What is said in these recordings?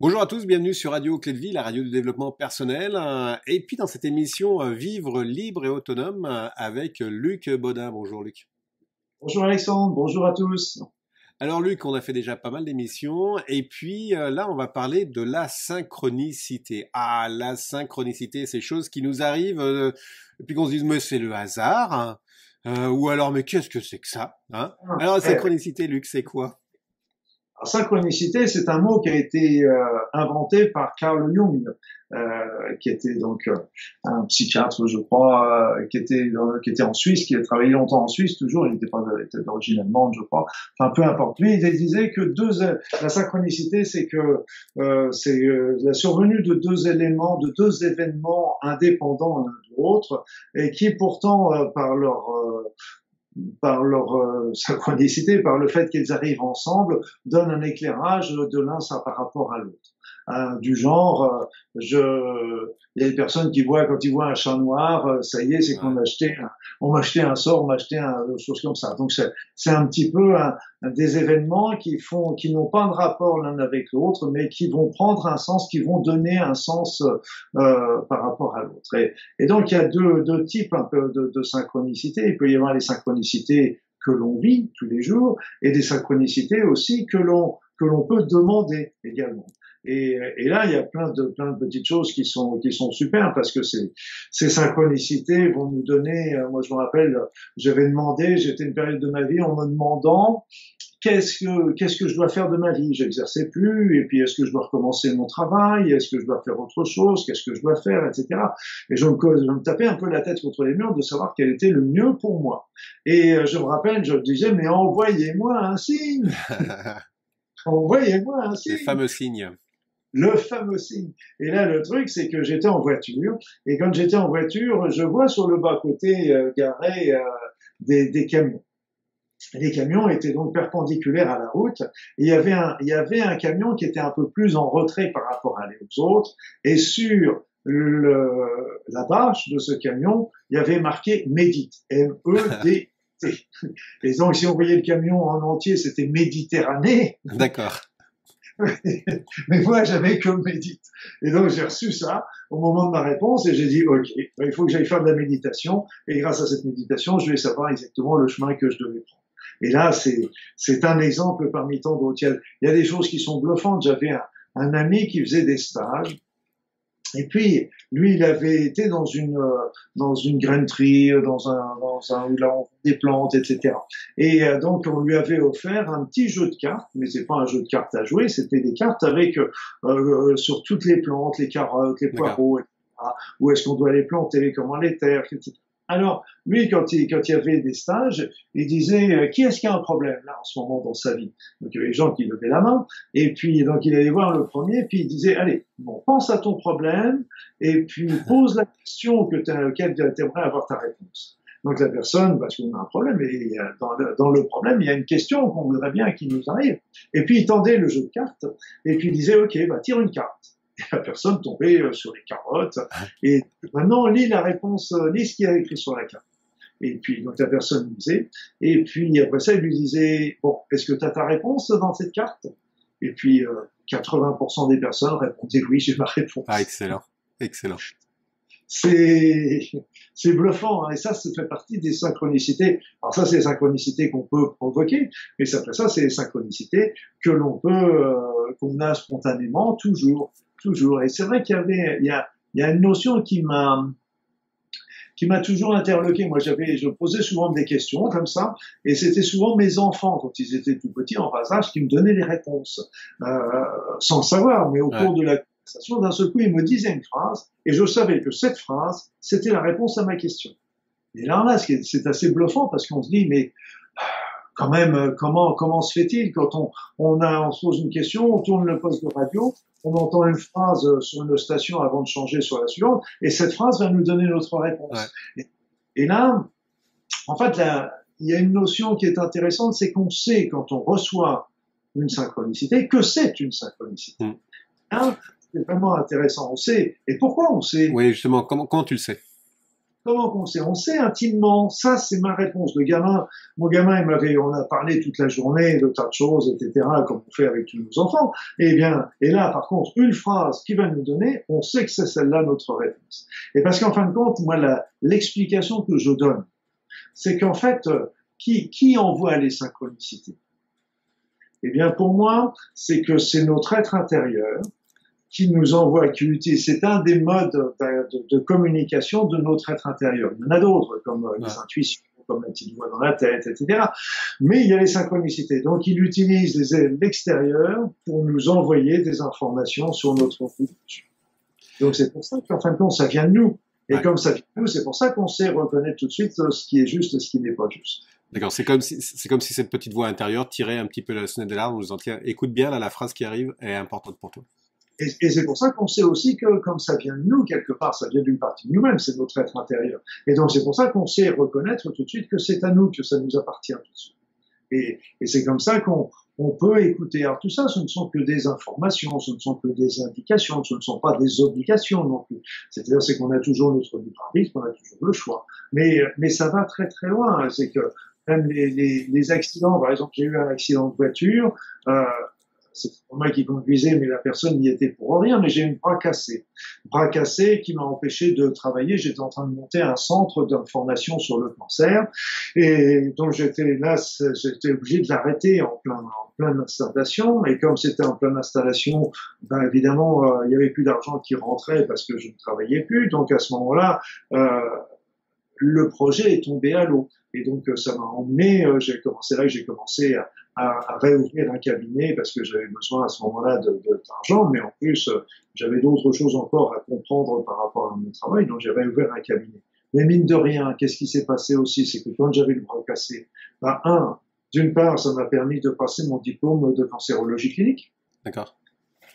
Bonjour à tous, bienvenue sur Radio Clé de Vie, la radio du développement personnel. Et puis dans cette émission euh, Vivre libre et autonome euh, avec Luc Baudin. Bonjour Luc. Bonjour Alexandre, bonjour à tous. Alors Luc, on a fait déjà pas mal d'émissions et puis euh, là on va parler de la synchronicité. Ah, la synchronicité, ces choses qui nous arrivent et puis qu'on se dise mais c'est le hasard. Hein. ou alors mais qu'est-ce que c'est que ça hein? Ah, Alors la synchronicité, Luc, c'est quoi? Synchronicité, c'est un mot qui a été euh, inventé par Carl Jung, euh, qui était donc euh, un psychiatre, je crois, qui était qui était en Suisse, qui a travaillé longtemps en Suisse, toujours, il n'était pas était d'origine allemande, je crois. Enfin, peu importe. Lui, il disait que deux, la synchronicité, c'est que c'est la survenue de deux éléments, de deux événements indépendants l'un de l'autre, et qui pourtant, par leur par leur euh, synchronicité, par le fait qu'ils arrivent ensemble, donnent un éclairage de l'un par rapport à l'autre. Hein, du genre, euh, je, il y a des personnes qui voient quand ils voient un chat noir, euh, ça y est, c'est qu'on a acheté, un, on m'a acheté un sort, on m'a acheté un chose comme ça. Donc c'est un petit peu un, des événements qui font, qui n'ont pas de rapport l'un avec l'autre, mais qui vont prendre un sens, qui vont donner un sens euh, par rapport à l'autre. Et, et, donc il y a deux, deux types un peu de, de synchronicité. Il peut y avoir les synchronicités que l'on vit tous les jours et des synchronicités aussi que l'on que l'on peut demander également. Et, et, là, il y a plein de, plein de petites choses qui sont, qui sont super parce que ces, ces synchronicités vont nous donner, euh, moi je me rappelle, j'avais demandé, j'étais une période de ma vie en me demandant qu'est-ce que, qu'est-ce que je dois faire de ma vie? J'exerçais plus, et puis est-ce que je dois recommencer mon travail? Est-ce que je dois faire autre chose? Qu'est-ce que je dois faire? Etc. Et je me, je me tapais un peu la tête contre les murs de savoir quel était le mieux pour moi. Et euh, je me rappelle, je disais, mais envoyez-moi un signe Envoyez-moi un signe. Les fameux signes le fameux signe. Et là, le truc, c'est que j'étais en voiture, et quand j'étais en voiture, je vois sur le bas-côté euh, garé euh, des, des, camions. Les camions étaient donc perpendiculaires à la route. Et il y avait un, il y avait un camion qui était un peu plus en retrait par rapport à aux autres, et sur le, la bâche de ce camion, il y avait marqué Médite, M-E-D. T. Et donc, si on voyait le camion en entier, c'était Méditerranée. D'accord. mais moi, j'avais que médite. Et donc, j'ai reçu ça au moment de ma réponse et j'ai dit, OK, il faut que j'aille faire de la méditation. Et grâce à cette méditation, je vais savoir exactement le chemin que je devais prendre. Et là, c'est, c'est un exemple parmi tant d'autres. Il y a des choses qui sont bluffantes. J'avais un, un ami qui faisait des stages et puis, lui, il avait été dans une euh, dans une grainerie, euh, dans un dans un où là on des plantes, etc. Et euh, donc on lui avait offert un petit jeu de cartes, mais c'est pas un jeu de cartes à jouer, c'était des cartes avec euh, sur toutes les plantes, les carottes, les poireaux, etc. Où est-ce qu'on doit les planter, comment les terre, etc. Alors, lui, quand il, quand il y avait des stages, il disait, euh, qui est-ce qui a un problème là en ce moment dans sa vie? Donc, il y avait des gens qui levaient la main, et puis, donc, il allait voir le premier, puis il disait, allez, bon, pense à ton problème, et puis pose la question que auquel tu aimerais avoir ta réponse. Donc, la personne, parce qu'on a un problème, et dans le, dans le problème, il y a une question qu'on voudrait bien qu'il nous arrive. Et puis, il tendait le jeu de cartes, et puis il disait, OK, bah, tire une carte et la personne tombait euh, sur les carottes. Et maintenant, lis la réponse, euh, lis ce qu'il y a écrit sur la carte. Et puis, donc la personne lisait. Et puis, après ça, il lui disait, bon, est-ce que tu as ta réponse dans cette carte? Et puis, 80% euh, des personnes répondaient, oui, j'ai ma réponse. Ah, excellent, excellent. C'est, c'est bluffant, hein. et ça, ça fait partie des synchronicités. Alors ça, c'est les synchronicités qu'on peut provoquer, mais après ça, c'est les synchronicités que l'on peut, qu'on a spontanément toujours toujours. Et c'est vrai qu'il y avait, il y a, il y a une notion qui m'a, qui m'a toujours interloqué. Moi, j'avais, je posais souvent des questions comme ça, et c'était souvent mes enfants, quand ils étaient tout petits, en bas âge, qui me donnaient les réponses, euh, sans savoir, mais au cours de la conversation, d'un seul coup, ils me disaient une phrase, et je savais que cette phrase, c'était la réponse à ma question. Et là, là, c'est assez bluffant parce qu'on se dit, mais quand même, comment, comment se fait-il quand on, on, a, on se pose une question, on tourne le poste de radio, on entend une phrase euh, sur une station avant de changer sur la suivante, et cette phrase va nous donner notre réponse. Et, là, en fait, il y a une notion qui est intéressante, c'est qu'on sait quand on reçoit une synchronicité que c'est une synchronicité. Mm. Hein, c'est vraiment intéressant. On sait. Et pourquoi on sait? Oui, justement. Comment, comment tu le sais? Comment qu'on sait On sait intimement. Ça, c'est ma réponse. Le gamin, mon gamin, il m'avait, on a parlé toute la journée de tas de choses, etc., comme on fait avec tous nos enfants. Eh bien, et là, par contre, une phrase qu'il va nous donner, on sait que c'est celle-là notre réponse. Et parce qu'en fin de compte, moi, l'explication que je donne, c'est qu'en fait, euh, qui, qui envoie les synchronicités? Eh bien, pour moi, c'est que c'est notre être intérieur qui nous envoie, qui utilise. C'est un des modes de, de, communication de notre être intérieur. Il y en a d'autres, comme euh, les intuitions, comme la petite voix dans la tête, etc. Mais il y a les synchronicités. Donc, il utilise l'extérieur pour nous envoyer des informations sur notre route. Donc, c'est pour ça qu'en fin de compte, ça vient de nous. Et comme ça vient de nous, c'est pour ça qu'on sait reconnaître tout de suite ce qui est juste et ce qui n'est pas juste. D'accord, c'est comme si c'est comme si cette petite voix intérieure tirait un petit peu la sonnette d'alarme en nous disant tiens, écoute bien là, la phrase qui arrive est importante pour toi. Et, et c'est pour ça qu'on sait aussi que comme ça vient de nous quelque part, ça vient d'une partie de nous-mêmes, c'est notre être intérieur. Et donc c'est pour ça qu'on sait reconnaître tout de suite que c'est à nous que ça nous appartient tout de suite. Et, et c'est comme ça qu'on on peut écouter. Alors tout ça, ce ne sont que des informations, ce ne sont que des indications, ce ne sont pas des obligations non plus. C'est-à-dire c'est qu'on a toujours notre libre arbitre, qu'on a toujours le choix. Mais, mais ça va très très loin. C'est que même les, les, les, accidents, par exemple, j'ai eu un accident de voiture, euh, c'est moi qui conduisais, mais la personne n'y était pour rien, mais j'ai une bras cassé. Bras cassé qui m'a empêché de travailler. J'étais en train de monter un centre d'information sur le cancer. Et donc j'étais là, j'étais obligé de l'arrêter en plein, en pleine installation. Et comme c'était en pleine installation, ben évidemment, euh, il n'y avait plus d'argent qui rentrait parce que je ne travaillais plus. Donc à ce moment-là, euh, le projet est tombé à l'eau. Et donc ça m'a emmené, euh, j'ai commencé là, j'ai commencé à, à, réouvrir un cabinet parce que j'avais besoin à ce moment-là d'argent, de, mais en plus, euh, j'avais d'autres choses encore à comprendre par rapport à mon travail, donc j'ai réouvert un cabinet. Mais mine de rien, qu'est-ce qui s'est passé aussi? C'est que quand j'avais le bras cassé, bah, un, d'une part, ça m'a permis de passer mon diplôme de cancérologie clinique. D'accord.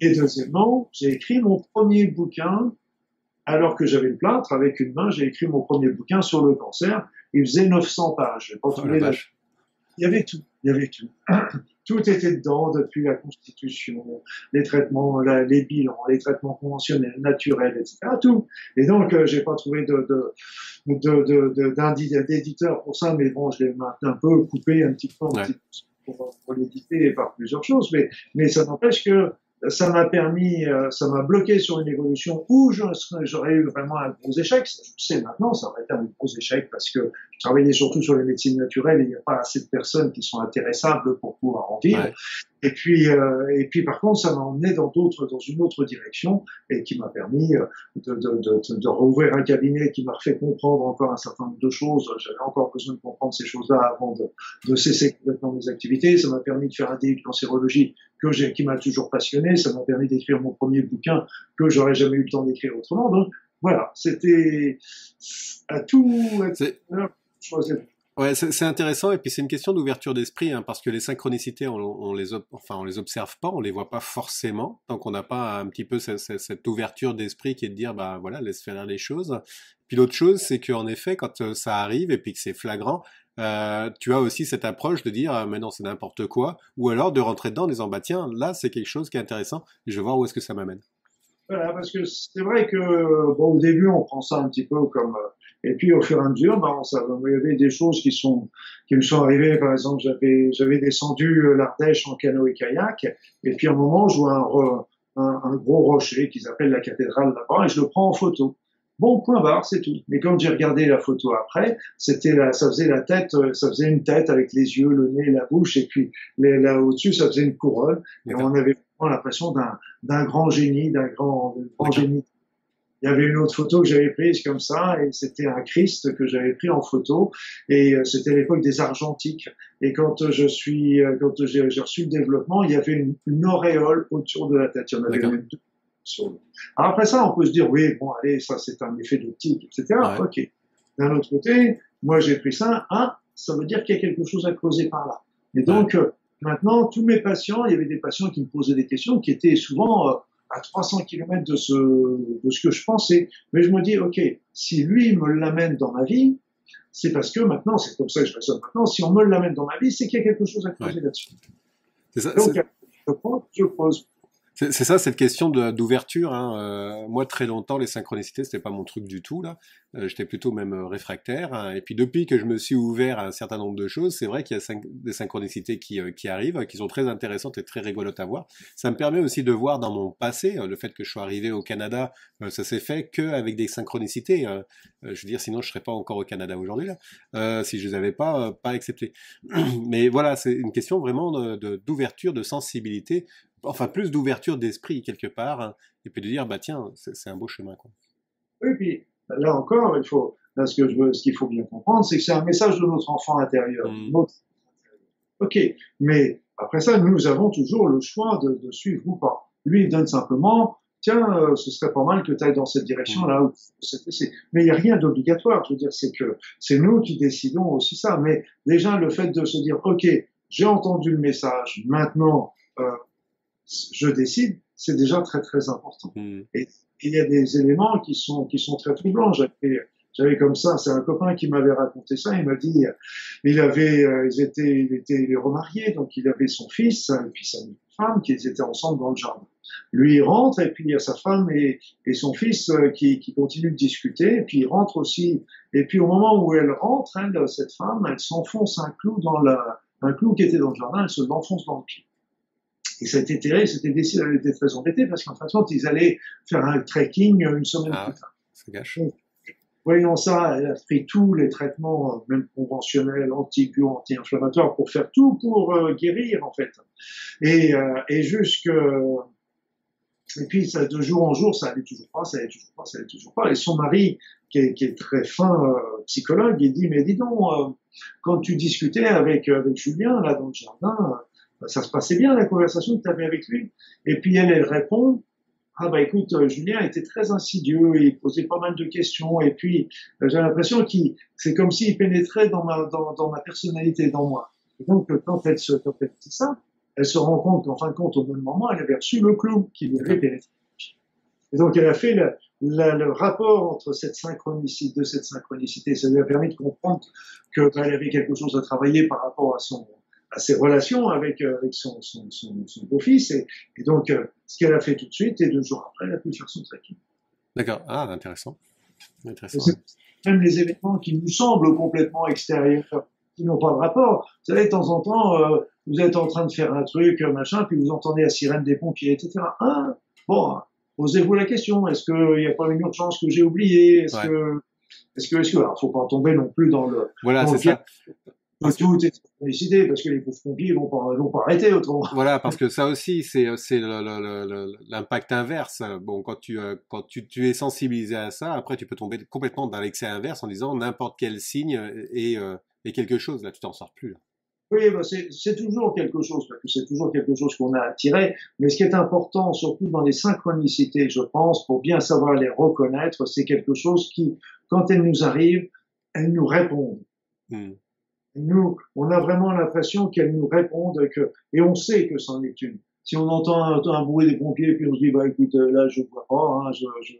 Et deuxièmement, j'ai écrit mon premier bouquin, alors que j'avais le plâtre, avec une main, j'ai écrit mon premier bouquin sur le cancer. Il faisait 900 pages. Pas oh, la il y avait tout, il y avait tout. Tout était dedans depuis la constitution, les traitements, les bilans, les traitements conventionnels, naturels, etc. Tout. Et donc, euh, j'ai pas trouvé de, d'éditeur pour ça, mais bon, je l'ai un peu coupé un petit peu, pour, pour l'éditer par plusieurs choses, mais, mais ça n'empêche que ça m'a permis, euh, ça m'a bloqué sur une évolution où j'aurais eu vraiment un gros échec. Je sais maintenant, ça aurait été un gros échec parce que je travaillais surtout sur les médecines naturelles et il n'y a pas assez de personnes qui sont intéressables pour pouvoir en vivre. Et puis, euh, et puis par contre, ça m'a emmené dans d'autres, dans une autre direction et qui m'a permis euh, de, de, de, de, rouvrir un cabinet qui m'a fait comprendre encore un certain nombre de choses. J'avais encore besoin de comprendre ces choses-là avant de, de cesser complètement mes activités. Ça m'a permis de faire un DU de cancérologie que j'ai, qui m'a toujours passionné. Ça m'a permis d'écrire mon premier bouquin que j'aurais jamais eu le temps d'écrire autrement. Donc voilà, c'était à tout. À Ouais, c'est intéressant et puis c'est une question d'ouverture d'esprit hein, parce que les synchronicités, on, les enfin on les observe pas, on les voit pas forcément tant qu'on n'a pas un petit peu cette, ouverture d'esprit qui est de dire bah voilà laisse faire les choses. Puis l'autre chose c'est qu'en effet quand euh, ça arrive et puis que c'est flagrant, euh, tu as aussi cette approche de dire ah, mais non c'est n'importe quoi ou alors de rentrer dedans en disant bah tiens là c'est quelque chose qui est intéressant je vais voir où est-ce que ça m'amène. Voilà parce que c'est vrai que bon au début on prend ça un petit peu comme euh, et puis au fur et à mesure, ben, ça, il y avait des choses qui sont qui me sont arrivées. Par exemple, j'avais j'avais descendu euh, l'Ardèche en canot et kayak, et puis à un moment, je vois un, un, un gros rocher qu'ils appellent la cathédrale là-bas, et je le prends en photo. Bon, point barre, c'est tout. Mais quand j'ai regardé la photo après, c'était là, ça faisait la tête, euh, ça faisait une tête avec les yeux, le nez, la bouche, et puis là au-dessus, ça faisait une couronne. Et on avait vraiment l'impression d'un, d'un grand génie, d'un grand, grand génie il y avait une autre photo que j'avais prise comme ça, et c'était un Christ que j'avais pris en photo, et euh, c'était l'époque des argentiques. Et quand je suis, euh, quand j'ai reçu le développement, il y avait une, auréole autour de la tête. Il y en avait même deux. Alors après ça, on peut se dire, oui, bon, allez, ça c'est un effet d'optique, etc. Ok. D'un autre côté, moi j'ai pris ça, ah, ça veut dire qu'il y a quelque chose à creuser par là. Et donc, euh, maintenant, tous mes patients, il y avait des patients qui me posaient des questions qui étaient souvent à 300 km de ce, de ce que je pensais. Mais je me dis, OK, si lui me l'amène dans ma vie, c'est parce que maintenant, c'est comme ça que je raisonne maintenant, si on me l'amène dans ma vie, c'est qu'il y a quelque chose à creuser là-dessus. Donc, je pense, je pose. C'est ça, cette question d'ouverture. Hein. Euh, moi, très longtemps, les synchronicités, c'était pas mon truc du tout. là. Euh, j'étais plutôt même euh, réfractaire. Hein. Et puis, depuis que je me suis ouvert à un certain nombre de choses, c'est vrai qu'il y a des synchronicités qui, qui, arrivent, qui sont très intéressantes et très rigolotes à voir. Ça me permet aussi de voir dans mon passé, le fait que je sois arrivé au Canada, ça s'est fait qu'avec des synchronicités. je veux dire, sinon, je serais pas encore au Canada aujourd'hui, là, si je les avais pas, pas acceptées. Mais voilà, c'est une question vraiment d'ouverture, de sensibilité enfin plus d'ouverture d'esprit quelque part, hein, et puis de dire bah tiens, c'est un beau chemin quoi. Oui, puis là encore, il faut, là ce que je veux, ce qu'il faut bien comprendre, c'est que c'est un message de notre enfant intérieur. Mmh. Ok, mais après ça, nous avons toujours le choix de, de suivre ou pas. Lui, il donne simplement, tiens, euh, ce serait pas mal que tu ailles dans cette direction-là. Mmh. Mais il n'y a rien d'obligatoire. Je veux dire, c'est que c'est nous qui décidons aussi ça. Mais déjà, le fait de se dire, ok, j'ai entendu le message, maintenant, euh, je décide, c'est déjà très très important. Hmm. Et il y a des éléments qui sont qui sont très troublants. J'avais comme ça, c'est un copain qui m'avait raconté ça. Il m'a dit, il avait, euh, ils étaient, il était, il remarié, donc il avait son fils et puis sa femme qui étaient ensemble dans le jardin. Lui il rentre et puis il y a sa femme et, et son fils euh, qui, qui continuent de discuter. Et puis il rentre aussi. Et puis au moment où elle rentre, elle, cette femme, elle s'enfonce un clou dans la, un clou qui était dans le jardin, elle se l'enfonce dans le pied. Et cet été, c'était décidé, elle était très embêtée parce qu'en fin de compte, ils allaient faire un trekking une semaine ah, plus tard. Gâche. voyons ça, elle a pris tous les traitements, même conventionnels, anti anti-inflammatoires, pour faire tout pour euh, guérir, en fait. Et, euh, et jusque, et puis, ça, de jour en jour, ça allait toujours pas, ça allait toujours pas, ça allait toujours pas. Et son mari, qui est, qui est très fin euh, psychologue, il dit, mais dis donc, euh, quand tu discutais avec, avec Julien, là, dans le jardin, ça se passait bien la conversation que tu avais avec lui. Et puis elle, elle répond, ah bah écoute, euh, Julien était très insidieux, il posait pas mal de questions, et puis euh, j'ai l'impression qu'il, c'est comme s'il pénétrait dans ma, dans, ma personnalité, dans moi. Et donc quand elle se, quand elle dit ça, elle se rend compte qu'en fin de compte, au même moment, elle avait reçu le clou qui lui avait pénétré. Et donc elle a fait le, le rapport entre cette synchronicité, de cette synchronicité, ça lui a permis de comprendre qu'elle bah, avait quelque chose à travailler par rapport à son, à ses relations avec, euh, avec son, son, son, son beau-fils. Et, et, donc, euh, ce qu'elle a fait tout de suite, et deux jours après, elle a pu faire son trekking. D'accord. Ah, intéressant. intéressant. Même les événements qui nous semblent complètement extérieurs, qui n'ont pas de rapport. Vous savez, de temps en temps, euh, vous êtes en train de faire un truc, machin, puis vous entendez la sirène des pompiers, etc. Ah, bon, posez-vous la question. Est-ce qu'il n'y a pas une urgence que j'ai oubliée? Est-ce que est-ce que, est-ce que, alors, faut pas tomber non plus dans le. Voilà, c'est ça tout est félicité parce que les pompiers vont pas, vont pas arrêter autrement. Voilà, parce que ça aussi, c'est, c'est l'impact inverse. Bon, quand tu, euh, quand tu, tu, es sensibilisé à ça, après, tu peux tomber complètement dans l'excès inverse en disant n'importe quel signe est, euh, est, quelque chose. Là, tu t'en sors plus. Oui, bah c'est toujours quelque chose, parce que c'est toujours quelque chose qu'on a attiré. Mais ce qui est important, surtout dans les synchronicités, je pense, pour bien savoir les reconnaître, c'est quelque chose qui, quand elles nous arrivent, elles nous répondent. Hmm nous, on a vraiment l'impression qu'elles nous répondent que, et on sait que c'en est une. Si on entend un, bruit des pompiers, puis on se dit, bah écoute, là je vois pas, hein, je, je...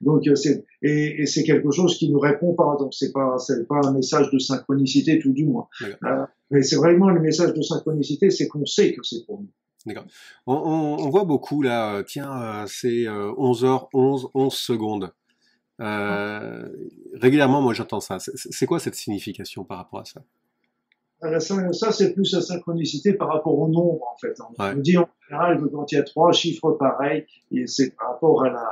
donc c'est et, et c'est quelque chose qui nous répond pas, donc c'est pas c'est pas un message de synchronicité tout du moins. Euh, mais c'est vraiment le message de synchronicité, c'est qu'on sait que c'est pour nous. D'accord. On, on, on, voit beaucoup là, euh, tiens, euh, c'est 11h11, 11 secondes. Euh, régulièrement, moi j'entends ça. C'est quoi cette signification par rapport à ça? Ça, c'est plus la synchronicité par rapport au nombre, en fait. On dit en général que quand il y a trois chiffres pareils, c'est par rapport à la,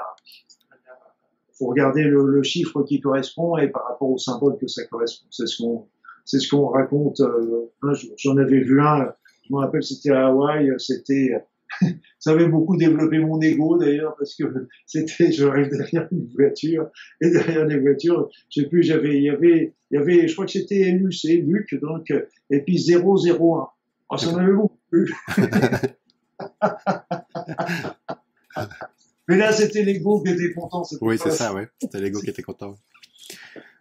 faut regarder le, le, chiffre qui correspond et par rapport au symbole que ça correspond. C'est ce qu'on, c'est ce qu'on raconte euh, un jour. J'en avais vu un, je me rappelle, c'était à Hawaï, c'était ça avait beaucoup développé mon ego d'ailleurs parce que c'était, je rêve derrière une voiture et derrière les voitures, je sais plus, j'avais, il y avait, il y avait, je crois que c'était LUC, Luc, donc, et puis 001. Oh, ça m'avait beaucoup plu. Mais là, c'était l'ego qui était content. Oui, c'est ça, ouais. C'était l'ego qui était content.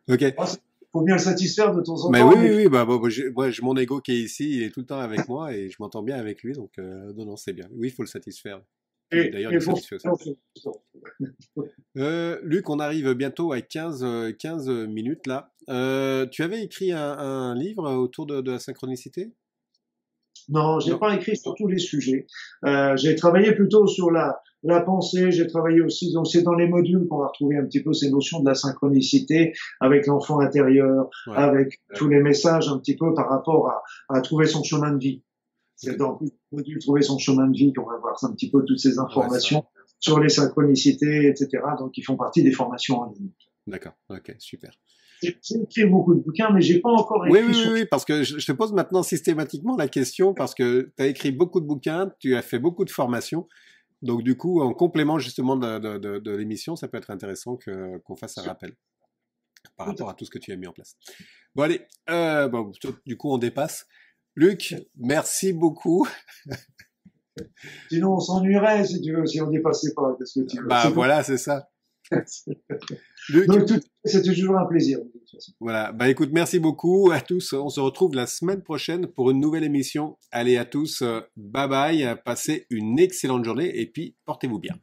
Ok. Ah, faut bien le satisfaire de temps en temps. Mais oui, oui, oui, bah, moi, j'ai mon ego qui est ici, il est tout le temps avec moi et je m'entends bien avec lui, donc euh, non, non, c'est bien. Oui, il faut le satisfaire. D'ailleurs, il satisfait euh, Luc, on arrive bientôt à 15, 15 minutes là. Euh, tu avais écrit un, livre autour de, la synchronicité? Non, j'ai pas écrit sur tous les sujets. Euh, j'ai travaillé plutôt sur la, la pensée. J'ai travaillé aussi, donc c'est dans les modules qu'on va retrouver un petit peu ces notions de la synchronicité avec l'enfant intérieur, avec tous les messages un petit peu par rapport à, à trouver son chemin de vie. C'est dans le module trouver son chemin de vie qu'on va voir un petit peu toutes ces informations sur les synchronicités, etc. Donc, ils font partie des formations en ligne. D'accord. Ok, super. J'ai écrit beaucoup de bouquins, mais j'ai pas encore écrit. Oui, oui, oui, parce que je, te pose maintenant systématiquement la question parce que tu as écrit beaucoup de bouquins, tu as fait beaucoup de formations. Donc, du coup, en complément justement de, de, de, l'émission, ça peut être intéressant que, qu'on fasse un rappel par rapport à tout ce que tu as mis en place. Bon, allez, euh, bon, du coup, on dépasse. Luc, merci beaucoup. Sinon, on s'ennuierait si tu veux, si on dépassait pas. Que tu Bah voilà, c'est ça. Donc, c'est toujours un plaisir. Voilà. Bah écoute, merci beaucoup à tous. On se retrouve la semaine prochaine pour une nouvelle émission. Allez à tous, bye bye. Passez une excellente journée et puis portez-vous bien.